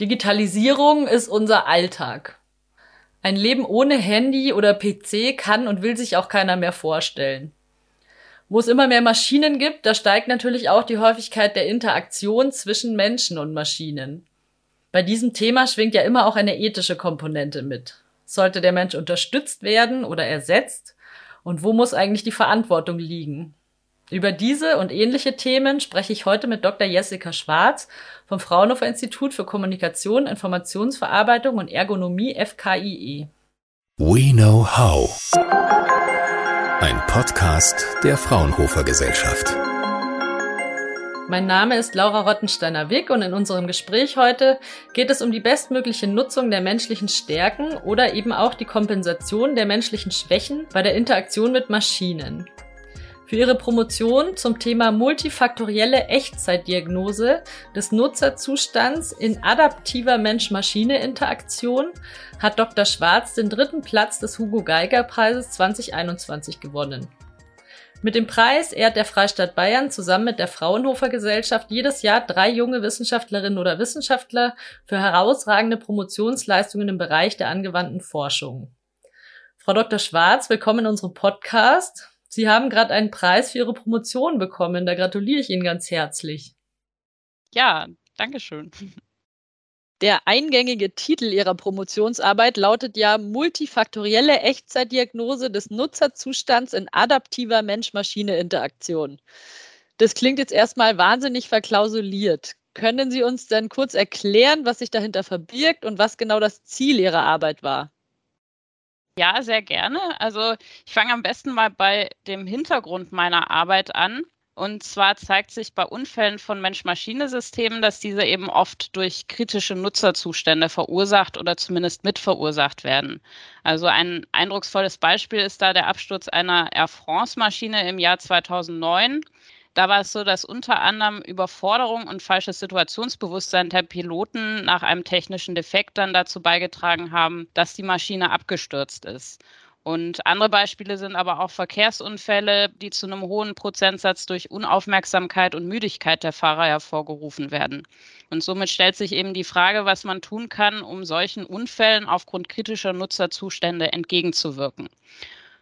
Digitalisierung ist unser Alltag. Ein Leben ohne Handy oder PC kann und will sich auch keiner mehr vorstellen. Wo es immer mehr Maschinen gibt, da steigt natürlich auch die Häufigkeit der Interaktion zwischen Menschen und Maschinen. Bei diesem Thema schwingt ja immer auch eine ethische Komponente mit. Sollte der Mensch unterstützt werden oder ersetzt? Und wo muss eigentlich die Verantwortung liegen? Über diese und ähnliche Themen spreche ich heute mit Dr. Jessica Schwarz vom Fraunhofer Institut für Kommunikation, Informationsverarbeitung und Ergonomie FKIE. We Know How. Ein Podcast der Fraunhofer Gesellschaft. Mein Name ist Laura Rottensteiner-Wick und in unserem Gespräch heute geht es um die bestmögliche Nutzung der menschlichen Stärken oder eben auch die Kompensation der menschlichen Schwächen bei der Interaktion mit Maschinen. Für ihre Promotion zum Thema multifaktorielle Echtzeitdiagnose des Nutzerzustands in adaptiver Mensch-Maschine-Interaktion hat Dr. Schwarz den dritten Platz des Hugo Geiger Preises 2021 gewonnen. Mit dem Preis ehrt der Freistaat Bayern zusammen mit der Fraunhofer Gesellschaft jedes Jahr drei junge Wissenschaftlerinnen oder Wissenschaftler für herausragende Promotionsleistungen im Bereich der angewandten Forschung. Frau Dr. Schwarz, willkommen in unserem Podcast. Sie haben gerade einen Preis für Ihre Promotion bekommen. Da gratuliere ich Ihnen ganz herzlich. Ja, danke schön. Der eingängige Titel Ihrer Promotionsarbeit lautet ja Multifaktorielle Echtzeitdiagnose des Nutzerzustands in adaptiver Mensch-Maschine-Interaktion. Das klingt jetzt erstmal wahnsinnig verklausuliert. Können Sie uns denn kurz erklären, was sich dahinter verbirgt und was genau das Ziel Ihrer Arbeit war? Ja, sehr gerne. Also ich fange am besten mal bei dem Hintergrund meiner Arbeit an. Und zwar zeigt sich bei Unfällen von Mensch-Maschine-Systemen, dass diese eben oft durch kritische Nutzerzustände verursacht oder zumindest mitverursacht werden. Also ein eindrucksvolles Beispiel ist da der Absturz einer Air France-Maschine im Jahr 2009. Da war es so, dass unter anderem Überforderung und falsches Situationsbewusstsein der Piloten nach einem technischen Defekt dann dazu beigetragen haben, dass die Maschine abgestürzt ist. Und andere Beispiele sind aber auch Verkehrsunfälle, die zu einem hohen Prozentsatz durch Unaufmerksamkeit und Müdigkeit der Fahrer hervorgerufen werden. Und somit stellt sich eben die Frage, was man tun kann, um solchen Unfällen aufgrund kritischer Nutzerzustände entgegenzuwirken.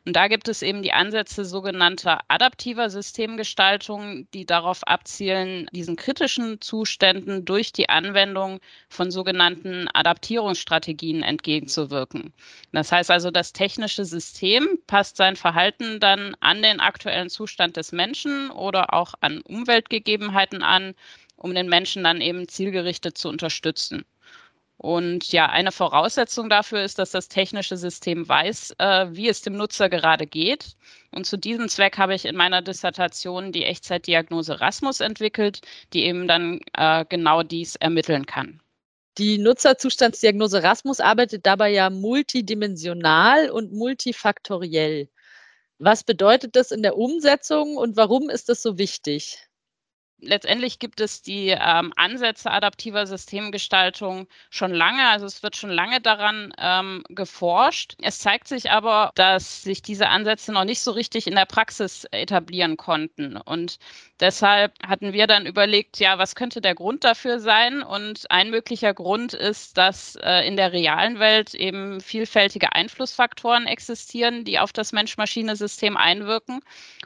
Und da gibt es eben die Ansätze sogenannter adaptiver Systemgestaltung, die darauf abzielen, diesen kritischen Zuständen durch die Anwendung von sogenannten Adaptierungsstrategien entgegenzuwirken. Das heißt also, das technische System passt sein Verhalten dann an den aktuellen Zustand des Menschen oder auch an Umweltgegebenheiten an, um den Menschen dann eben zielgerichtet zu unterstützen. Und ja, eine Voraussetzung dafür ist, dass das technische System weiß, äh, wie es dem Nutzer gerade geht. Und zu diesem Zweck habe ich in meiner Dissertation die Echtzeitdiagnose Rasmus entwickelt, die eben dann äh, genau dies ermitteln kann. Die Nutzerzustandsdiagnose Rasmus arbeitet dabei ja multidimensional und multifaktoriell. Was bedeutet das in der Umsetzung und warum ist das so wichtig? Letztendlich gibt es die ähm, Ansätze adaptiver Systemgestaltung schon lange. Also es wird schon lange daran ähm, geforscht. Es zeigt sich aber, dass sich diese Ansätze noch nicht so richtig in der Praxis etablieren konnten. Und deshalb hatten wir dann überlegt, ja, was könnte der Grund dafür sein? Und ein möglicher Grund ist, dass äh, in der realen Welt eben vielfältige Einflussfaktoren existieren, die auf das Mensch-Maschine-System einwirken.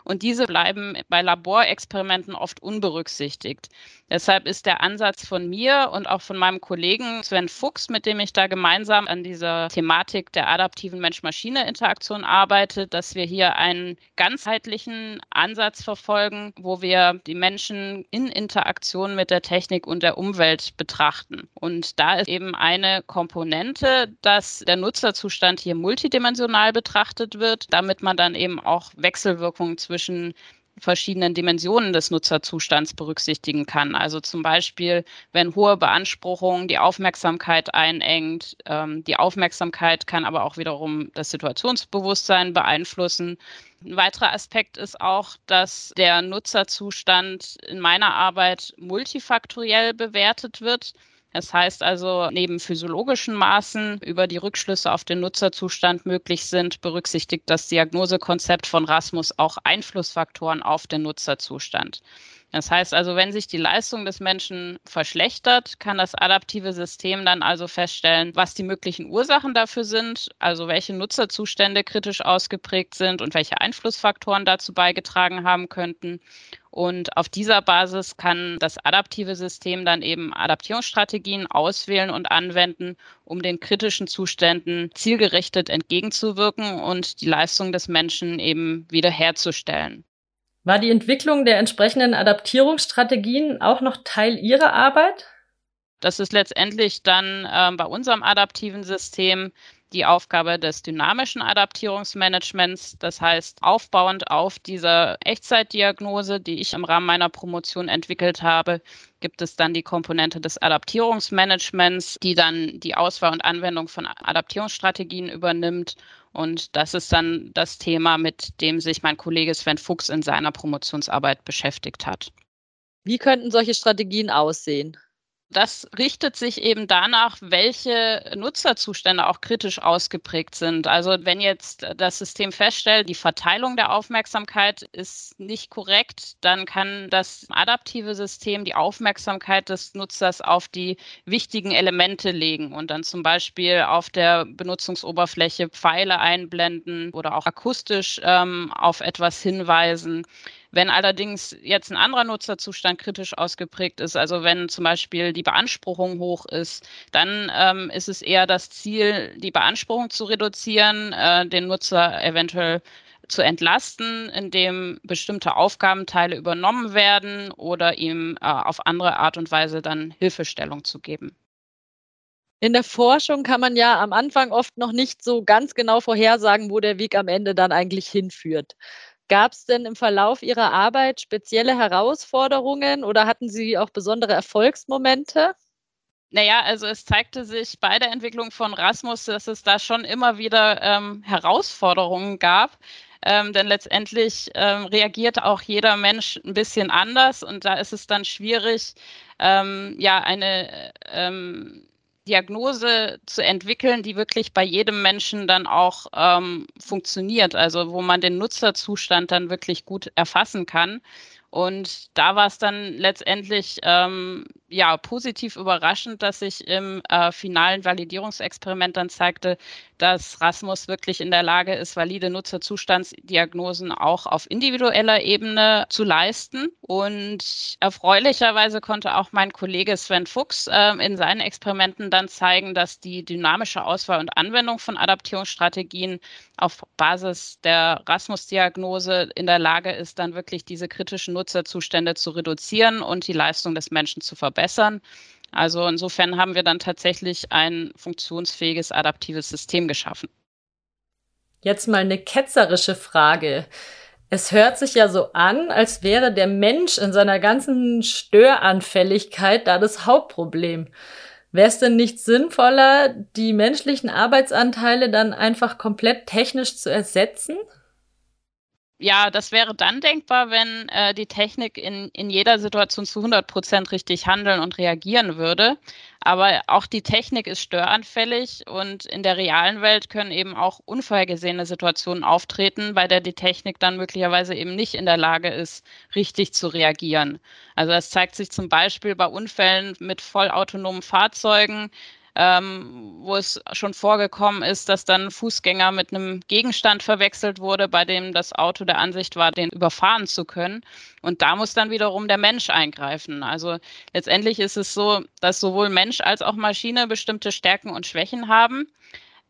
Und diese bleiben bei Laborexperimenten oft unberücksichtigt berücksichtigt. Deshalb ist der Ansatz von mir und auch von meinem Kollegen Sven Fuchs, mit dem ich da gemeinsam an dieser Thematik der adaptiven Mensch-Maschine-Interaktion arbeite, dass wir hier einen ganzheitlichen Ansatz verfolgen, wo wir die Menschen in Interaktion mit der Technik und der Umwelt betrachten. Und da ist eben eine Komponente, dass der Nutzerzustand hier multidimensional betrachtet wird, damit man dann eben auch Wechselwirkungen zwischen verschiedenen Dimensionen des Nutzerzustands berücksichtigen kann. Also zum Beispiel, wenn hohe Beanspruchung die Aufmerksamkeit einengt. Ähm, die Aufmerksamkeit kann aber auch wiederum das Situationsbewusstsein beeinflussen. Ein weiterer Aspekt ist auch, dass der Nutzerzustand in meiner Arbeit multifaktoriell bewertet wird. Das heißt also, neben physiologischen Maßen über die Rückschlüsse auf den Nutzerzustand möglich sind, berücksichtigt das Diagnosekonzept von Rasmus auch Einflussfaktoren auf den Nutzerzustand. Das heißt also, wenn sich die Leistung des Menschen verschlechtert, kann das adaptive System dann also feststellen, was die möglichen Ursachen dafür sind, also welche Nutzerzustände kritisch ausgeprägt sind und welche Einflussfaktoren dazu beigetragen haben könnten. Und auf dieser Basis kann das adaptive System dann eben Adaptierungsstrategien auswählen und anwenden, um den kritischen Zuständen zielgerichtet entgegenzuwirken und die Leistung des Menschen eben wiederherzustellen. War die Entwicklung der entsprechenden Adaptierungsstrategien auch noch Teil Ihrer Arbeit? Das ist letztendlich dann äh, bei unserem adaptiven System die Aufgabe des dynamischen Adaptierungsmanagements. Das heißt, aufbauend auf dieser Echtzeitdiagnose, die ich im Rahmen meiner Promotion entwickelt habe, gibt es dann die Komponente des Adaptierungsmanagements, die dann die Auswahl und Anwendung von Adaptierungsstrategien übernimmt. Und das ist dann das Thema, mit dem sich mein Kollege Sven Fuchs in seiner Promotionsarbeit beschäftigt hat. Wie könnten solche Strategien aussehen? Das richtet sich eben danach, welche Nutzerzustände auch kritisch ausgeprägt sind. Also wenn jetzt das System feststellt, die Verteilung der Aufmerksamkeit ist nicht korrekt, dann kann das adaptive System die Aufmerksamkeit des Nutzers auf die wichtigen Elemente legen und dann zum Beispiel auf der Benutzungsoberfläche Pfeile einblenden oder auch akustisch ähm, auf etwas hinweisen. Wenn allerdings jetzt ein anderer Nutzerzustand kritisch ausgeprägt ist, also wenn zum Beispiel die Beanspruchung hoch ist, dann ähm, ist es eher das Ziel, die Beanspruchung zu reduzieren, äh, den Nutzer eventuell zu entlasten, indem bestimmte Aufgabenteile übernommen werden oder ihm äh, auf andere Art und Weise dann Hilfestellung zu geben. In der Forschung kann man ja am Anfang oft noch nicht so ganz genau vorhersagen, wo der Weg am Ende dann eigentlich hinführt. Gab es denn im Verlauf Ihrer Arbeit spezielle Herausforderungen oder hatten Sie auch besondere Erfolgsmomente? Naja, also es zeigte sich bei der Entwicklung von Rasmus, dass es da schon immer wieder ähm, Herausforderungen gab. Ähm, denn letztendlich ähm, reagiert auch jeder Mensch ein bisschen anders und da ist es dann schwierig, ähm, ja, eine ähm, Diagnose zu entwickeln, die wirklich bei jedem Menschen dann auch ähm, funktioniert, also wo man den Nutzerzustand dann wirklich gut erfassen kann. Und da war es dann letztendlich ähm, ja positiv überraschend, dass sich im äh, finalen Validierungsexperiment dann zeigte, dass Rasmus wirklich in der Lage ist, valide Nutzerzustandsdiagnosen auch auf individueller Ebene zu leisten. Und erfreulicherweise konnte auch mein Kollege Sven Fuchs äh, in seinen Experimenten dann zeigen, dass die dynamische Auswahl und Anwendung von Adaptierungsstrategien auf Basis der Rasmus-Diagnose in der Lage ist, dann wirklich diese kritischen Nutzerzustände zu reduzieren und die Leistung des Menschen zu verbessern. Also insofern haben wir dann tatsächlich ein funktionsfähiges adaptives System geschaffen. Jetzt mal eine ketzerische Frage. Es hört sich ja so an, als wäre der Mensch in seiner ganzen Störanfälligkeit da das Hauptproblem. Wäre es denn nicht sinnvoller, die menschlichen Arbeitsanteile dann einfach komplett technisch zu ersetzen? Ja, das wäre dann denkbar, wenn äh, die Technik in, in jeder Situation zu 100 Prozent richtig handeln und reagieren würde. Aber auch die Technik ist störanfällig und in der realen Welt können eben auch unvorhergesehene Situationen auftreten, bei der die Technik dann möglicherweise eben nicht in der Lage ist, richtig zu reagieren. Also das zeigt sich zum Beispiel bei Unfällen mit vollautonomen Fahrzeugen ähm, wo es schon vorgekommen ist, dass dann Fußgänger mit einem Gegenstand verwechselt wurde, bei dem das Auto der Ansicht war, den überfahren zu können. Und da muss dann wiederum der Mensch eingreifen. Also letztendlich ist es so, dass sowohl Mensch als auch Maschine bestimmte Stärken und Schwächen haben.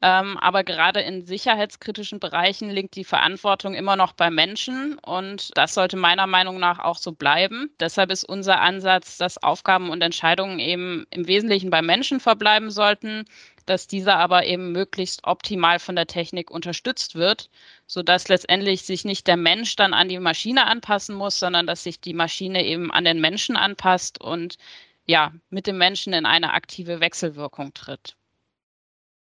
Ähm, aber gerade in sicherheitskritischen Bereichen liegt die Verantwortung immer noch bei Menschen und das sollte meiner Meinung nach auch so bleiben. Deshalb ist unser Ansatz, dass Aufgaben und Entscheidungen eben im Wesentlichen bei Menschen verbleiben sollten, dass dieser aber eben möglichst optimal von der Technik unterstützt wird, sodass letztendlich sich nicht der Mensch dann an die Maschine anpassen muss, sondern dass sich die Maschine eben an den Menschen anpasst und ja, mit dem Menschen in eine aktive Wechselwirkung tritt.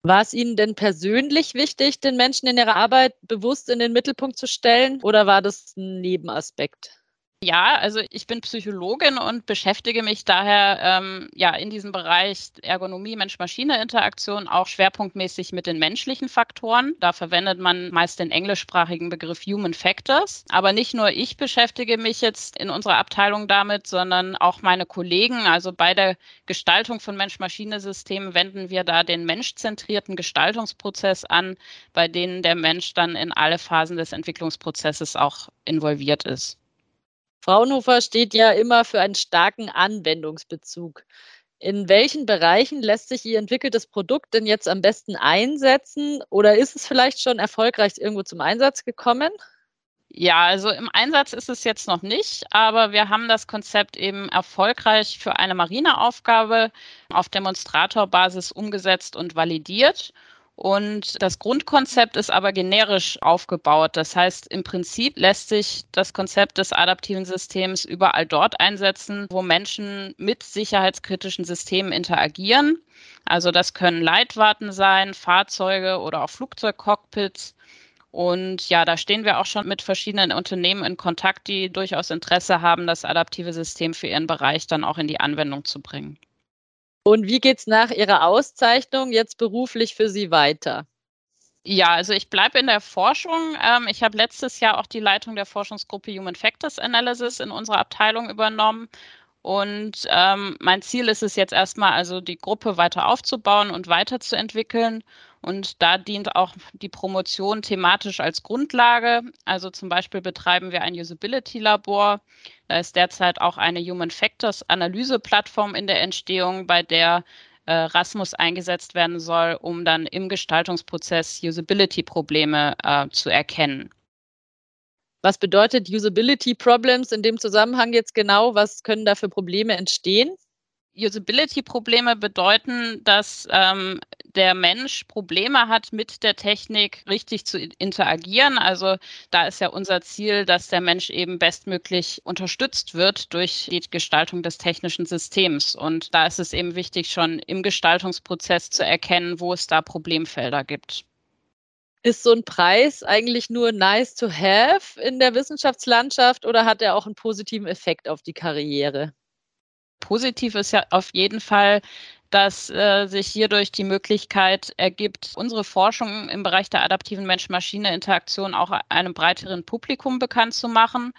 War es Ihnen denn persönlich wichtig, den Menschen in ihrer Arbeit bewusst in den Mittelpunkt zu stellen oder war das ein Nebenaspekt? Ja, also ich bin Psychologin und beschäftige mich daher ähm, ja in diesem Bereich Ergonomie, Mensch-Maschine-Interaktion auch schwerpunktmäßig mit den menschlichen Faktoren. Da verwendet man meist den englischsprachigen Begriff Human Factors. Aber nicht nur ich beschäftige mich jetzt in unserer Abteilung damit, sondern auch meine Kollegen. Also bei der Gestaltung von Mensch-Maschine-Systemen wenden wir da den menschzentrierten Gestaltungsprozess an, bei denen der Mensch dann in alle Phasen des Entwicklungsprozesses auch involviert ist. Fraunhofer steht ja immer für einen starken Anwendungsbezug. In welchen Bereichen lässt sich Ihr entwickeltes Produkt denn jetzt am besten einsetzen? Oder ist es vielleicht schon erfolgreich irgendwo zum Einsatz gekommen? Ja, also im Einsatz ist es jetzt noch nicht, aber wir haben das Konzept eben erfolgreich für eine Marineaufgabe auf Demonstratorbasis umgesetzt und validiert. Und das Grundkonzept ist aber generisch aufgebaut. Das heißt, im Prinzip lässt sich das Konzept des adaptiven Systems überall dort einsetzen, wo Menschen mit sicherheitskritischen Systemen interagieren. Also das können Leitwarten sein, Fahrzeuge oder auch Flugzeugcockpits. Und ja, da stehen wir auch schon mit verschiedenen Unternehmen in Kontakt, die durchaus Interesse haben, das adaptive System für ihren Bereich dann auch in die Anwendung zu bringen. Und wie geht es nach Ihrer Auszeichnung jetzt beruflich für Sie weiter? Ja, also ich bleibe in der Forschung. Ähm, ich habe letztes Jahr auch die Leitung der Forschungsgruppe Human Factors Analysis in unserer Abteilung übernommen. Und ähm, mein Ziel ist es jetzt erstmal, also die Gruppe weiter aufzubauen und weiterzuentwickeln. Und da dient auch die Promotion thematisch als Grundlage. Also zum Beispiel betreiben wir ein Usability-Labor. Da ist derzeit auch eine Human Factors Analyse-Plattform in der Entstehung, bei der äh, Rasmus eingesetzt werden soll, um dann im Gestaltungsprozess Usability-Probleme äh, zu erkennen. Was bedeutet Usability Problems in dem Zusammenhang jetzt genau? Was können da für Probleme entstehen? Usability-Probleme bedeuten, dass ähm, der Mensch Probleme hat, mit der Technik richtig zu interagieren. Also da ist ja unser Ziel, dass der Mensch eben bestmöglich unterstützt wird durch die Gestaltung des technischen Systems. Und da ist es eben wichtig, schon im Gestaltungsprozess zu erkennen, wo es da Problemfelder gibt. Ist so ein Preis eigentlich nur nice to have in der Wissenschaftslandschaft oder hat er auch einen positiven Effekt auf die Karriere? Positiv ist ja auf jeden Fall, dass äh, sich hierdurch die Möglichkeit ergibt, unsere Forschung im Bereich der adaptiven Mensch-Maschine-Interaktion auch einem breiteren Publikum bekannt zu machen.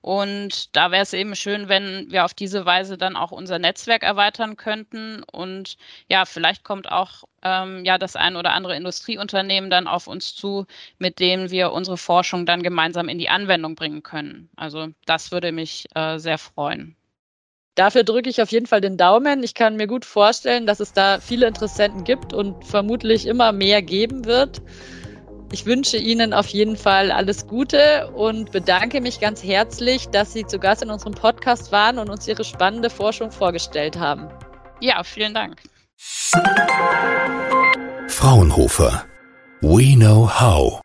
Und da wäre es eben schön, wenn wir auf diese Weise dann auch unser Netzwerk erweitern könnten. Und ja, vielleicht kommt auch ähm, ja das ein oder andere Industrieunternehmen dann auf uns zu, mit denen wir unsere Forschung dann gemeinsam in die Anwendung bringen können. Also das würde mich äh, sehr freuen. Dafür drücke ich auf jeden Fall den Daumen. Ich kann mir gut vorstellen, dass es da viele Interessenten gibt und vermutlich immer mehr geben wird. Ich wünsche Ihnen auf jeden Fall alles Gute und bedanke mich ganz herzlich, dass Sie zu Gast in unserem Podcast waren und uns Ihre spannende Forschung vorgestellt haben. Ja, vielen Dank. Fraunhofer. We know how.